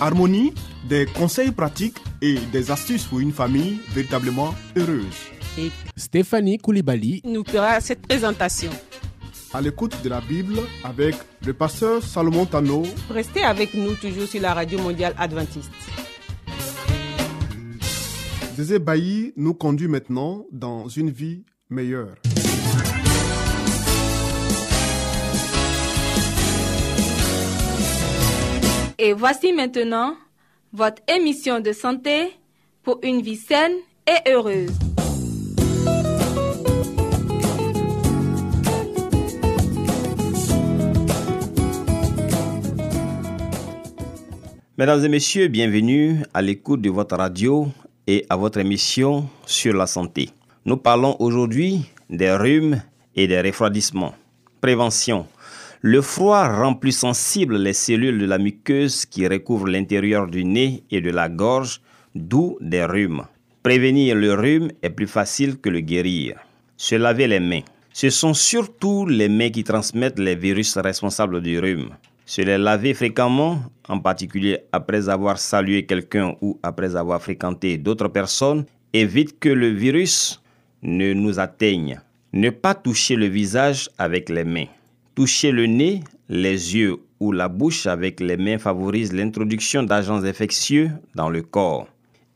Harmonie, des conseils pratiques et des astuces pour une famille véritablement heureuse. et Stéphanie Koulibaly, nous fera cette présentation. À l'écoute de la Bible avec le pasteur Salomon Tano, Restez avec nous toujours sur la radio mondiale adventiste. Zézé Bailly nous conduit maintenant dans une vie meilleure. Et voici maintenant votre émission de santé pour une vie saine et heureuse. Mesdames et messieurs, bienvenue à l'écoute de votre radio et à votre émission sur la santé. Nous parlons aujourd'hui des rhumes et des refroidissements. Prévention. Le froid rend plus sensibles les cellules de la muqueuse qui recouvrent l'intérieur du nez et de la gorge, d'où des rhumes. Prévenir le rhume est plus facile que le guérir. Se laver les mains. Ce sont surtout les mains qui transmettent les virus responsables du rhume. Se les laver fréquemment, en particulier après avoir salué quelqu'un ou après avoir fréquenté d'autres personnes, évite que le virus ne nous atteigne. Ne pas toucher le visage avec les mains. Toucher le nez, les yeux ou la bouche avec les mains favorise l'introduction d'agents infectieux dans le corps.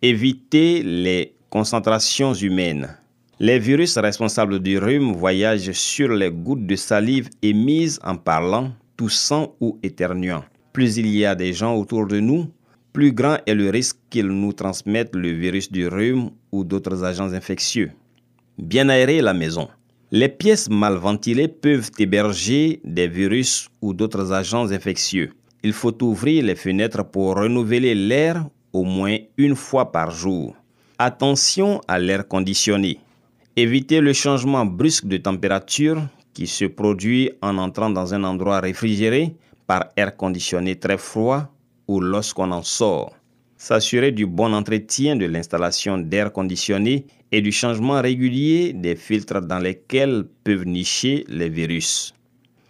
Éviter les concentrations humaines. Les virus responsables du rhume voyagent sur les gouttes de salive émises en parlant, toussant ou éternuant. Plus il y a des gens autour de nous, plus grand est le risque qu'ils nous transmettent le virus du rhume ou d'autres agents infectieux. Bien aérer la maison. Les pièces mal ventilées peuvent héberger des virus ou d'autres agents infectieux. Il faut ouvrir les fenêtres pour renouveler l'air au moins une fois par jour. Attention à l'air conditionné. Évitez le changement brusque de température qui se produit en entrant dans un endroit réfrigéré par air conditionné très froid ou lorsqu'on en sort. S'assurer du bon entretien de l'installation d'air conditionné et du changement régulier des filtres dans lesquels peuvent nicher les virus.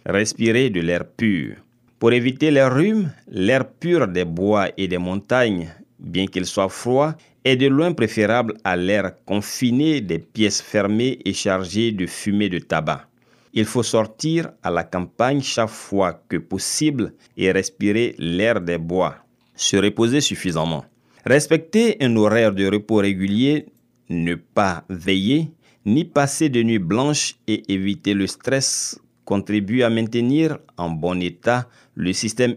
Respirer de l'air pur. Pour éviter les rhumes, l'air pur des bois et des montagnes, bien qu'il soit froid, est de loin préférable à l'air confiné des pièces fermées et chargées de fumée de tabac. Il faut sortir à la campagne chaque fois que possible et respirer l'air des bois. Se reposer suffisamment. Respecter un horaire de repos régulier, ne pas veiller, ni passer de nuit blanche et éviter le stress contribue à maintenir en bon état le système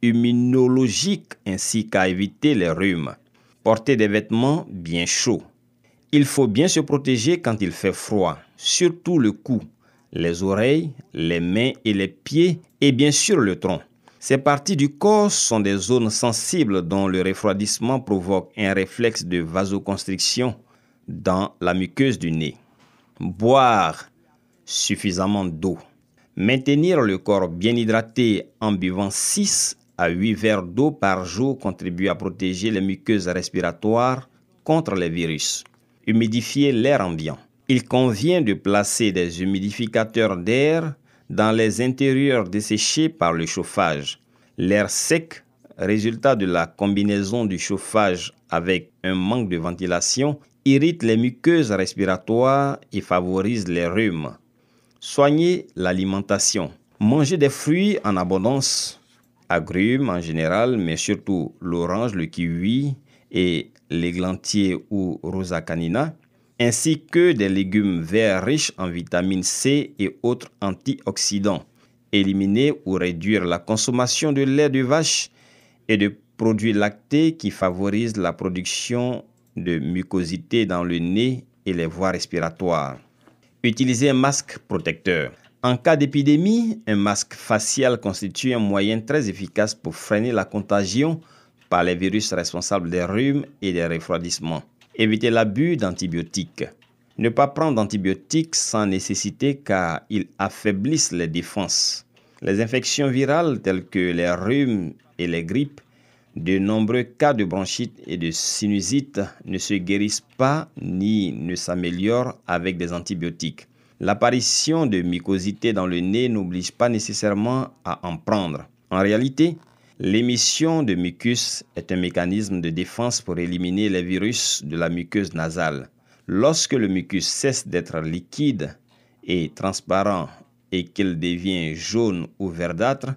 immunologique ainsi qu'à éviter les rhumes. Porter des vêtements bien chauds. Il faut bien se protéger quand il fait froid, surtout le cou, les oreilles, les mains et les pieds et bien sûr le tronc. Ces parties du corps sont des zones sensibles dont le refroidissement provoque un réflexe de vasoconstriction dans la muqueuse du nez. Boire suffisamment d'eau. Maintenir le corps bien hydraté en buvant 6 à 8 verres d'eau par jour contribue à protéger les muqueuses respiratoires contre les virus. Humidifier l'air ambiant. Il convient de placer des humidificateurs d'air dans les intérieurs desséchés par le chauffage. L'air sec, résultat de la combinaison du chauffage avec un manque de ventilation, irrite les muqueuses respiratoires et favorise les rhumes. Soigner l'alimentation. Manger des fruits en abondance, agrumes en général, mais surtout l'orange, le kiwi et l'églantier ou rosa canina, ainsi que des légumes verts riches en vitamine C et autres antioxydants. Éliminer ou réduire la consommation de lait de vache et de produits lactés qui favorisent la production de mucosité dans le nez et les voies respiratoires. Utiliser un masque protecteur. En cas d'épidémie, un masque facial constitue un moyen très efficace pour freiner la contagion par les virus responsables des rhumes et des refroidissements. Éviter l'abus d'antibiotiques. Ne pas prendre d'antibiotiques sans nécessité car ils affaiblissent les défenses. Les infections virales telles que les rhumes et les grippes, de nombreux cas de bronchite et de sinusite ne se guérissent pas ni ne s'améliorent avec des antibiotiques. L'apparition de mycosité dans le nez n'oblige pas nécessairement à en prendre. En réalité, l'émission de mucus est un mécanisme de défense pour éliminer les virus de la muqueuse nasale. Lorsque le mucus cesse d'être liquide et transparent et qu'il devient jaune ou verdâtre,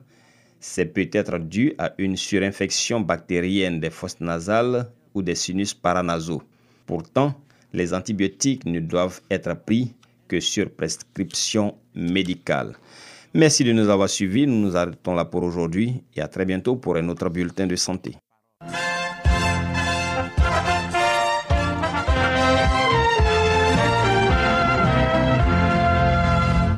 c'est peut-être dû à une surinfection bactérienne des fosses nasales ou des sinus paranasaux. Pourtant, les antibiotiques ne doivent être pris que sur prescription médicale. Merci de nous avoir suivis. Nous nous arrêtons là pour aujourd'hui et à très bientôt pour un autre bulletin de santé.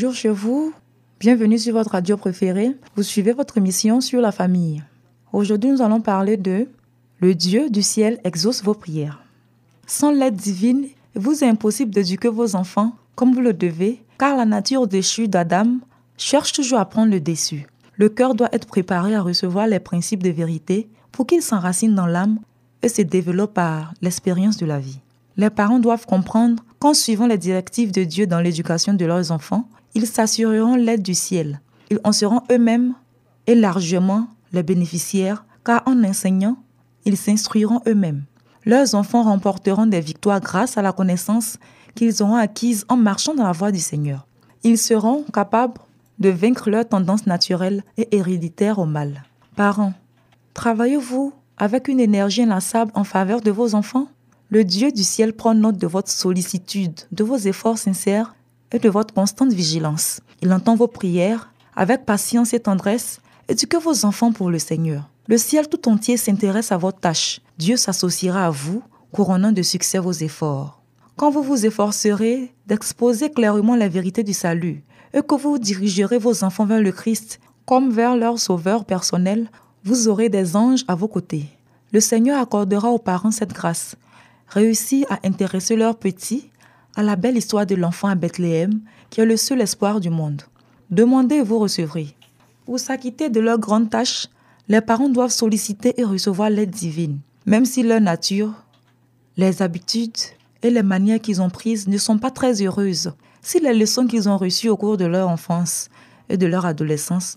Bonjour chez vous, bienvenue sur votre radio préférée. Vous suivez votre émission sur la famille. Aujourd'hui, nous allons parler de Le Dieu du ciel exauce vos prières. Sans l'aide divine, il vous est impossible d'éduquer vos enfants comme vous le devez, car la nature déchue d'Adam cherche toujours à prendre le dessus. Le cœur doit être préparé à recevoir les principes de vérité pour qu'ils s'enracinent dans l'âme et se développent par l'expérience de la vie. Les parents doivent comprendre qu'en suivant les directives de Dieu dans l'éducation de leurs enfants, ils s'assureront l'aide du ciel. Ils en seront eux-mêmes et largement les bénéficiaires, car en enseignant, ils s'instruiront eux-mêmes. Leurs enfants remporteront des victoires grâce à la connaissance qu'ils auront acquise en marchant dans la voie du Seigneur. Ils seront capables de vaincre leurs tendances naturelles et héréditaires au mal. Parents, travaillez-vous avec une énergie inlassable en faveur de vos enfants? Le Dieu du ciel prend note de votre sollicitude, de vos efforts sincères et de votre constante vigilance. Il entend vos prières avec patience et tendresse. Éduquez vos enfants pour le Seigneur. Le ciel tout entier s'intéresse à votre tâche. Dieu s'associera à vous, couronnant de succès vos efforts. Quand vous vous efforcerez d'exposer clairement la vérité du salut et que vous dirigerez vos enfants vers le Christ comme vers leur sauveur personnel, vous aurez des anges à vos côtés. Le Seigneur accordera aux parents cette grâce. Réussir à intéresser leurs petits à la belle histoire de l'enfant à Bethléem, qui est le seul espoir du monde. Demandez et vous recevrez. Pour s'acquitter de leur grande tâche, les parents doivent solliciter et recevoir l'aide divine, même si leur nature, les habitudes et les manières qu'ils ont prises ne sont pas très heureuses. Si les leçons qu'ils ont reçues au cours de leur enfance et de leur adolescence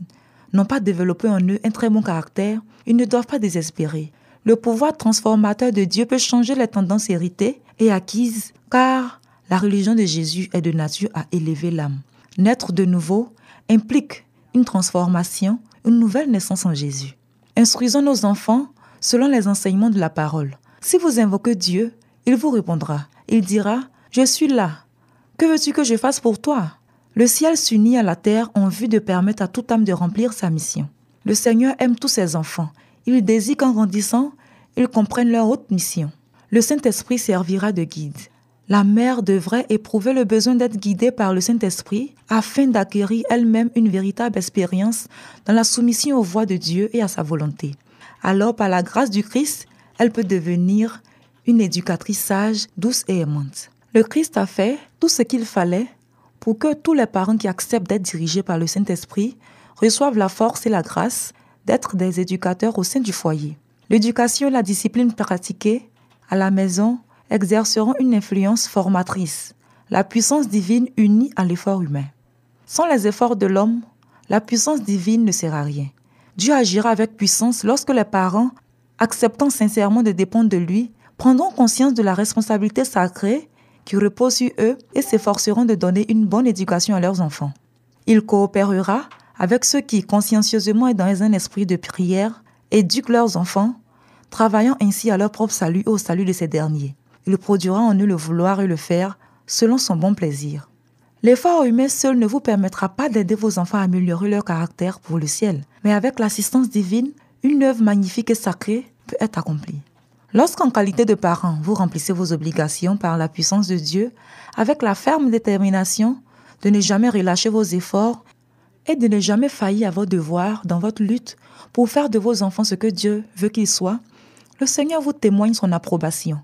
n'ont pas développé en eux un très bon caractère, ils ne doivent pas désespérer. Le pouvoir transformateur de Dieu peut changer les tendances héritées et acquises, car la religion de Jésus est de nature à élever l'âme. Naître de nouveau implique une transformation, une nouvelle naissance en Jésus. Instruisons nos enfants selon les enseignements de la parole. Si vous invoquez Dieu, il vous répondra. Il dira, Je suis là. Que veux-tu que je fasse pour toi? Le ciel s'unit à la terre en vue de permettre à toute âme de remplir sa mission. Le Seigneur aime tous ses enfants. Il désire qu'en grandissant, ils comprennent leur haute mission. Le Saint-Esprit servira de guide. La mère devrait éprouver le besoin d'être guidée par le Saint-Esprit afin d'acquérir elle-même une véritable expérience dans la soumission aux voies de Dieu et à sa volonté. Alors, par la grâce du Christ, elle peut devenir une éducatrice sage, douce et aimante. Le Christ a fait tout ce qu'il fallait pour que tous les parents qui acceptent d'être dirigés par le Saint-Esprit reçoivent la force et la grâce d'être des éducateurs au sein du foyer. L'éducation et la discipline pratiquée à la maison exerceront une influence formatrice, la puissance divine unie à l'effort humain. Sans les efforts de l'homme, la puissance divine ne sert à rien. Dieu agira avec puissance lorsque les parents, acceptant sincèrement de dépendre de lui, prendront conscience de la responsabilité sacrée qui repose sur eux et s'efforceront de donner une bonne éducation à leurs enfants. Il coopérera avec ceux qui, consciencieusement et dans un esprit de prière, éduquent leurs enfants, travaillant ainsi à leur propre salut et au salut de ces derniers. Il produira en eux le vouloir et le faire selon son bon plaisir. L'effort humain seul ne vous permettra pas d'aider vos enfants à améliorer leur caractère pour le ciel, mais avec l'assistance divine, une œuvre magnifique et sacrée peut être accomplie. Lorsqu'en qualité de parent, vous remplissez vos obligations par la puissance de Dieu, avec la ferme détermination de ne jamais relâcher vos efforts et de ne jamais faillir à vos devoirs dans votre lutte pour faire de vos enfants ce que Dieu veut qu'ils soient, le Seigneur vous témoigne son approbation.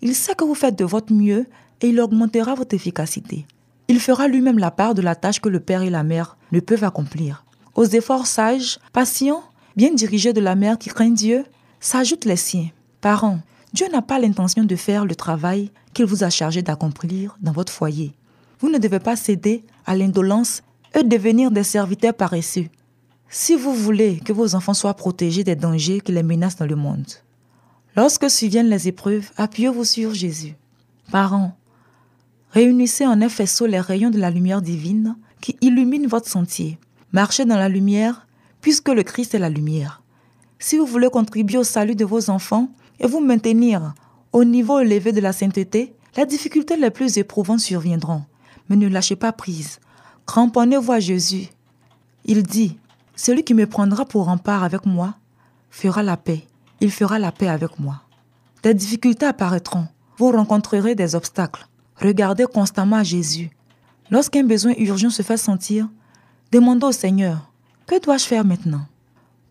Il sait que vous faites de votre mieux et il augmentera votre efficacité. Il fera lui-même la part de la tâche que le père et la mère ne peuvent accomplir. Aux efforts sages, patients, bien dirigés de la mère qui craint Dieu, s'ajoutent les siens. Parents, Dieu n'a pas l'intention de faire le travail qu'il vous a chargé d'accomplir dans votre foyer. Vous ne devez pas céder à l'indolence et devenir des serviteurs paresseux. Si vous voulez que vos enfants soient protégés des dangers qui les menacent dans le monde. Lorsque surviennent les épreuves, appuyez-vous sur Jésus. Parents, Réunissez en un faisceau les rayons de la lumière divine qui illumine votre sentier. Marchez dans la lumière, puisque le Christ est la lumière. Si vous voulez contribuer au salut de vos enfants et vous maintenir au niveau élevé de la sainteté, les difficultés les plus éprouvantes surviendront. Mais ne lâchez pas prise. Cramponnez-vous à Jésus. Il dit, Celui qui me prendra pour rempart avec moi fera la paix. Il fera la paix avec moi. Des difficultés apparaîtront. Vous rencontrerez des obstacles. Regardez constamment à Jésus. Lorsqu'un besoin urgent se fait sentir, demandez au Seigneur, que dois-je faire maintenant?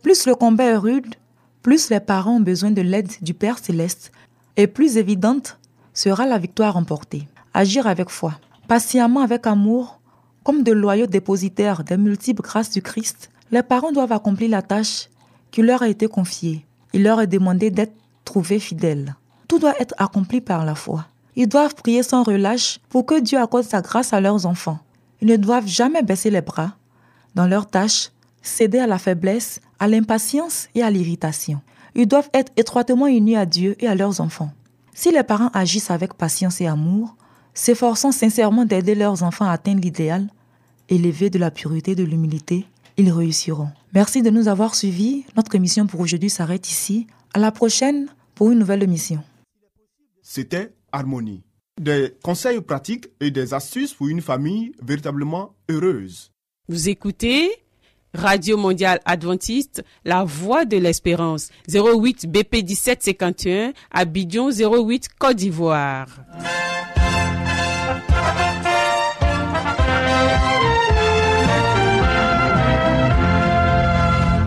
Plus le combat est rude, plus les parents ont besoin de l'aide du Père céleste, et plus évidente sera la victoire remportée. Agir avec foi, patiemment avec amour, comme de loyaux dépositaires des multiples grâces du Christ, les parents doivent accomplir la tâche qui leur a été confiée. Il leur est demandé d'être trouvés fidèles. Tout doit être accompli par la foi. Ils doivent prier sans relâche pour que Dieu accorde sa grâce à leurs enfants. Ils ne doivent jamais baisser les bras dans leurs tâches, céder à la faiblesse, à l'impatience et à l'irritation. Ils doivent être étroitement unis à Dieu et à leurs enfants. Si les parents agissent avec patience et amour, s'efforçant sincèrement d'aider leurs enfants à atteindre l'idéal, élevé de la pureté et de l'humilité, ils réussiront. Merci de nous avoir suivis. Notre émission pour aujourd'hui s'arrête ici. À la prochaine pour une nouvelle émission. C'était harmonie. Des conseils pratiques et des astuces pour une famille véritablement heureuse. Vous écoutez Radio Mondiale Adventiste, la voix de l'espérance, 08 BP 1751, Abidjan 08 Côte d'Ivoire.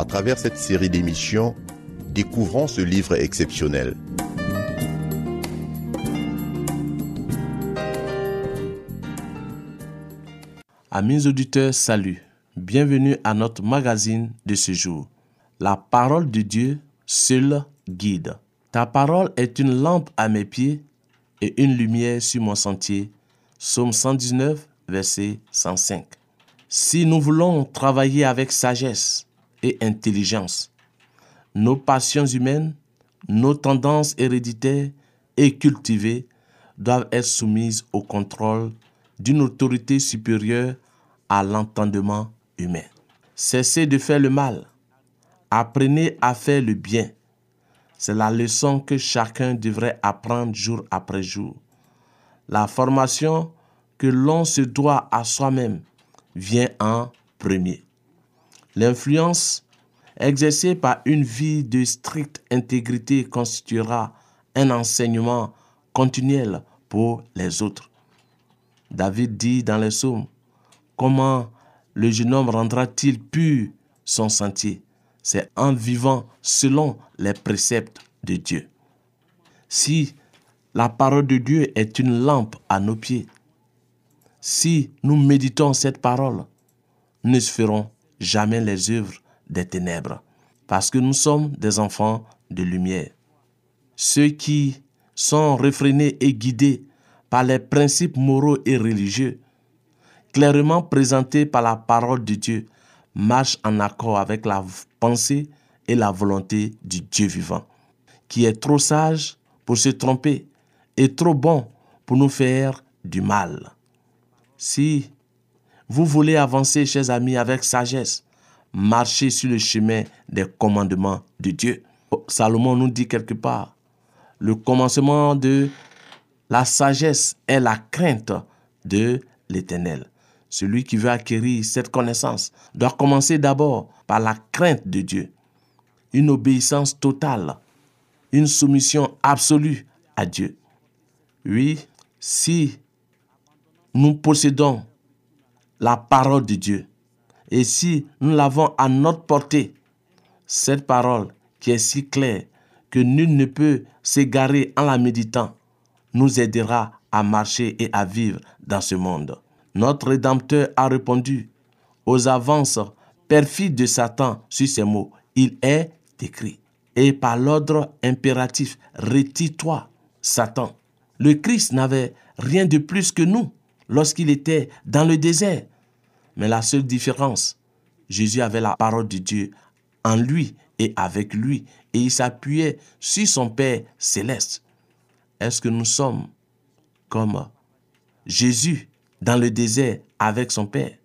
À travers cette série d'émissions, découvrons ce livre exceptionnel. Amis auditeurs, salut. Bienvenue à notre magazine de ce jour. La parole de Dieu seul guide. Ta parole est une lampe à mes pieds et une lumière sur mon sentier. Psaume 119, verset 105. Si nous voulons travailler avec sagesse et intelligence, nos passions humaines, nos tendances héréditaires et cultivées doivent être soumises au contrôle d'une autorité supérieure à l'entendement humain. Cessez de faire le mal. Apprenez à faire le bien. C'est la leçon que chacun devrait apprendre jour après jour. La formation que l'on se doit à soi-même vient en premier. L'influence exercée par une vie de stricte intégrité constituera un enseignement continuel pour les autres. David dit dans les psaumes, Comment le jeune homme rendra-t-il pur son sentier? C'est en vivant selon les préceptes de Dieu. Si la parole de Dieu est une lampe à nos pieds, si nous méditons cette parole, nous ne ferons jamais les œuvres des ténèbres, parce que nous sommes des enfants de lumière. Ceux qui sont réfrénés et guidés par les principes moraux et religieux, clairement présentés par la parole de Dieu, marchent en accord avec la pensée et la volonté du Dieu vivant, qui est trop sage pour se tromper et trop bon pour nous faire du mal. Si vous voulez avancer, chers amis, avec sagesse, marchez sur le chemin des commandements de Dieu. Salomon nous dit quelque part, le commencement de la sagesse est la crainte de l'Éternel. Celui qui veut acquérir cette connaissance doit commencer d'abord par la crainte de Dieu, une obéissance totale, une soumission absolue à Dieu. Oui, si nous possédons la parole de Dieu et si nous l'avons à notre portée, cette parole qui est si claire que nul ne peut s'égarer en la méditant, nous aidera à marcher et à vivre dans ce monde. Notre Rédempteur a répondu aux avances perfides de Satan sur ces mots. Il est écrit. Et par l'ordre impératif, retire-toi, Satan. Le Christ n'avait rien de plus que nous lorsqu'il était dans le désert. Mais la seule différence, Jésus avait la parole de Dieu en lui et avec lui, et il s'appuyait sur son Père céleste. Est-ce que nous sommes comme Jésus dans le désert avec son Père?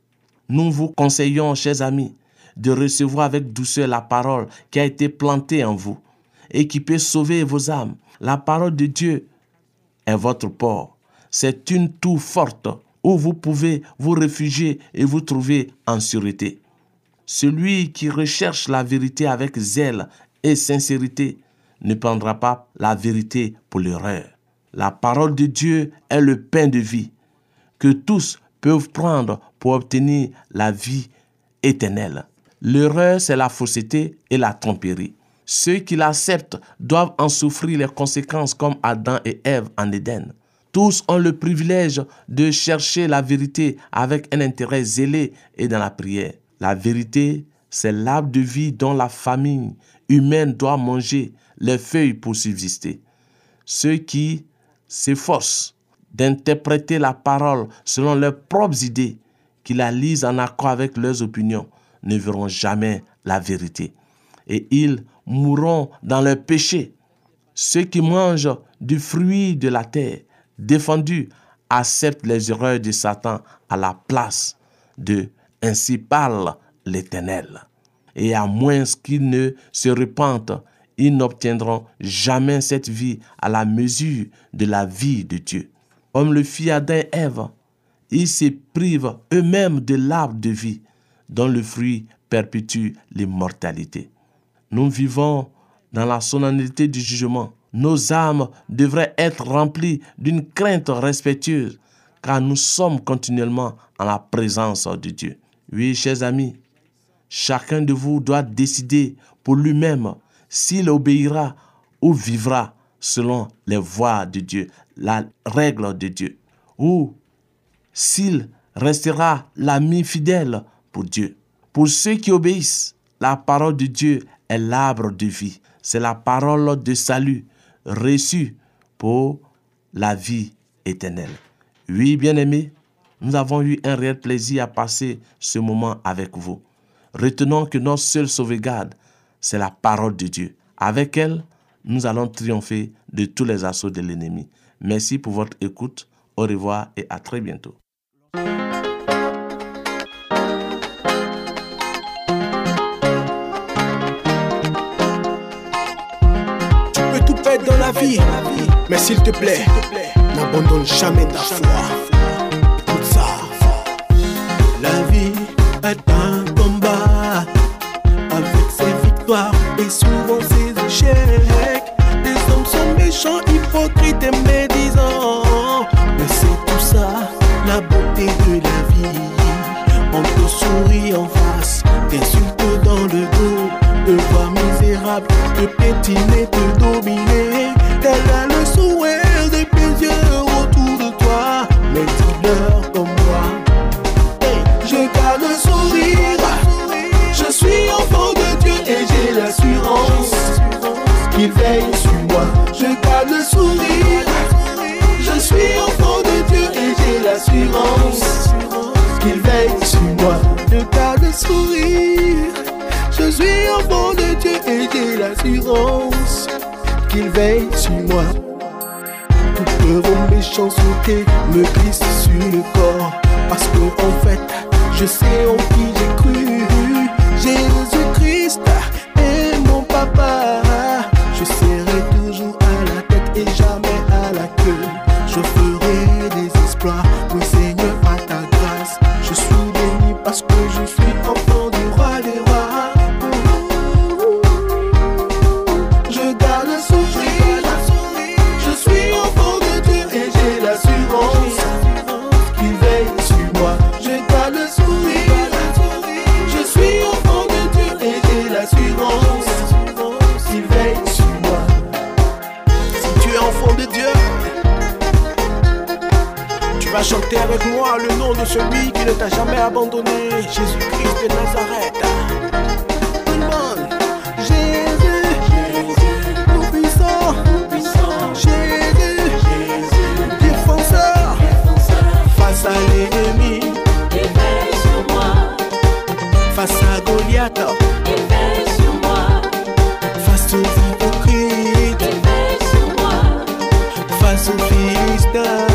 Nous vous conseillons, chers amis, de recevoir avec douceur la parole qui a été plantée en vous et qui peut sauver vos âmes. La parole de Dieu est votre port. C'est une tour forte où vous pouvez vous réfugier et vous trouver en sûreté. Celui qui recherche la vérité avec zèle et sincérité ne prendra pas la vérité pour l'erreur. La parole de Dieu est le pain de vie que tous peuvent prendre pour obtenir la vie éternelle. L'erreur, c'est la fausseté et la tromperie. Ceux qui l'acceptent doivent en souffrir les conséquences comme Adam et Ève en Éden. Tous ont le privilège de chercher la vérité avec un intérêt zélé et dans la prière. La vérité, c'est l'arbre de vie dont la famille humaine doit manger les feuilles pour subsister. Ceux qui s'efforcent d'interpréter la parole selon leurs propres idées, qui la lisent en accord avec leurs opinions, ne verront jamais la vérité. Et ils mourront dans leur péché. Ceux qui mangent du fruit de la terre, défendus, acceptent les erreurs de Satan à la place de ainsi parle l'Éternel. Et à moins qu'ils ne se repentent, ils n'obtiendront jamais cette vie à la mesure de la vie de Dieu comme le fit Adam et Ève, ils se privent eux-mêmes de l'arbre de vie, dont le fruit perpétue l'immortalité. Nous vivons dans la solennité du jugement. Nos âmes devraient être remplies d'une crainte respectueuse, car nous sommes continuellement en la présence de Dieu. Oui, chers amis, chacun de vous doit décider pour lui-même s'il obéira ou vivra selon les voies de Dieu, la règle de Dieu, ou s'il restera l'ami fidèle pour Dieu. Pour ceux qui obéissent, la parole de Dieu est l'arbre de vie. C'est la parole de salut reçue pour la vie éternelle. Oui, bien-aimés, nous avons eu un réel plaisir à passer ce moment avec vous. Retenons que notre seule sauvegarde, c'est la parole de Dieu. Avec elle, nous allons triompher de tous les assauts de l'ennemi. Merci pour votre écoute. Au revoir et à très bientôt. S'il te plaît, n'abandonne jamais ta foi. Tout ça. La vie est un combat avec ses victoires et souvent ses échecs. Les hommes sont méchants, hypocrites et médisants. Mais c'est tout ça, la beauté de la vie. On te sourit en face, t'insulte dans le dos, te voir misérable, te pétiner, te dominer. Tel est le sourire des autour de toi, mais tu comme moi. Je garde le sourire, je suis enfant de Dieu et j'ai l'assurance qu'il veille sur moi. Je garde le sourire, je suis enfant de Dieu et j'ai l'assurance qu'il veille sur moi. Je garde le sourire, je suis enfant de Dieu et j'ai l'assurance qu'il veille sur moi. Toutes vos méchancetés me glissent sur le corps. Parce que en fait, je sais en qui j'ai cru. Jésus-Christ est mon papa. Je serai toujours à la tête et jamais à la queue. Je ferai des exploits, oui Seigneur, à ta grâce. Je suis béni parce que je suis enfant t'a jamais abandonné, Jésus-Christ de Nazareth. Le monde. Jésus, tout puissant, Jésus, défenseur, face à l'ennemi, face à Goliath, face aux hypocrites, face aux philistins,